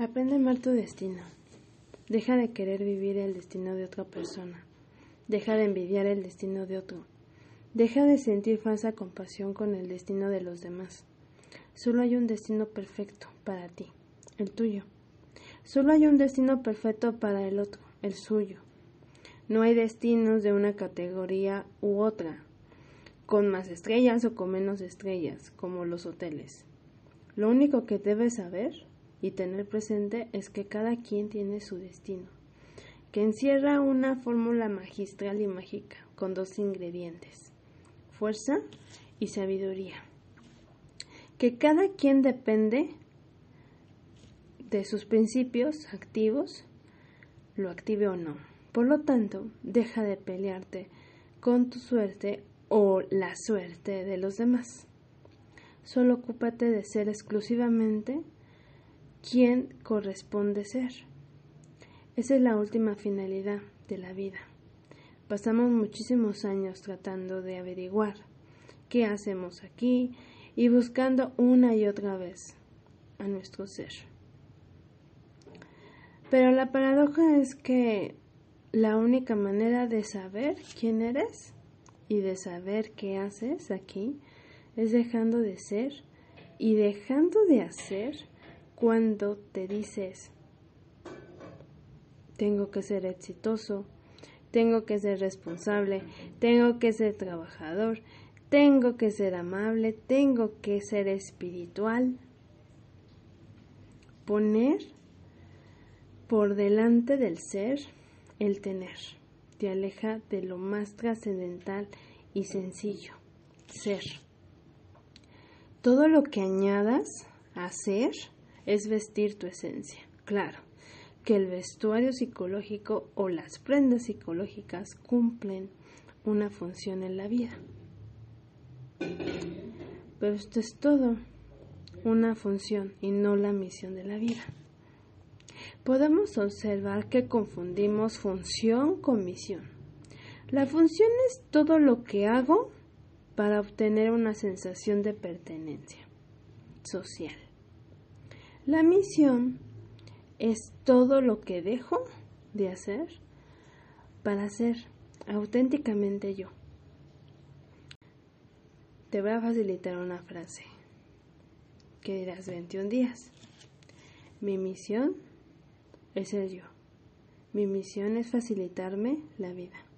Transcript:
Aprende a amar tu destino. Deja de querer vivir el destino de otra persona. Deja de envidiar el destino de otro. Deja de sentir falsa compasión con el destino de los demás. Solo hay un destino perfecto para ti, el tuyo. Solo hay un destino perfecto para el otro, el suyo. No hay destinos de una categoría u otra, con más estrellas o con menos estrellas, como los hoteles. Lo único que debes saber y tener presente es que cada quien tiene su destino, que encierra una fórmula magistral y mágica con dos ingredientes, fuerza y sabiduría, que cada quien depende de sus principios activos, lo active o no. Por lo tanto, deja de pelearte con tu suerte o la suerte de los demás. Solo ocúpate de ser exclusivamente quien corresponde ser. Esa es la última finalidad de la vida. Pasamos muchísimos años tratando de averiguar qué hacemos aquí y buscando una y otra vez a nuestro ser. Pero la paradoja es que la única manera de saber quién eres y de saber qué haces aquí es dejando de ser y dejando de hacer cuando te dices, tengo que ser exitoso, tengo que ser responsable, tengo que ser trabajador, tengo que ser amable, tengo que ser espiritual. Poner por delante del ser el tener te aleja de lo más trascendental y sencillo, ser. Todo lo que añadas a ser es vestir tu esencia. Claro, que el vestuario psicológico o las prendas psicológicas cumplen una función en la vida. Pero esto es todo, una función y no la misión de la vida. Podemos observar que confundimos función con misión. La función es todo lo que hago para obtener una sensación de pertenencia social. La misión es todo lo que dejo de hacer para ser auténticamente yo. Te voy a facilitar una frase que dirás 21 días. Mi misión es el yo. Mi misión es facilitarme la vida.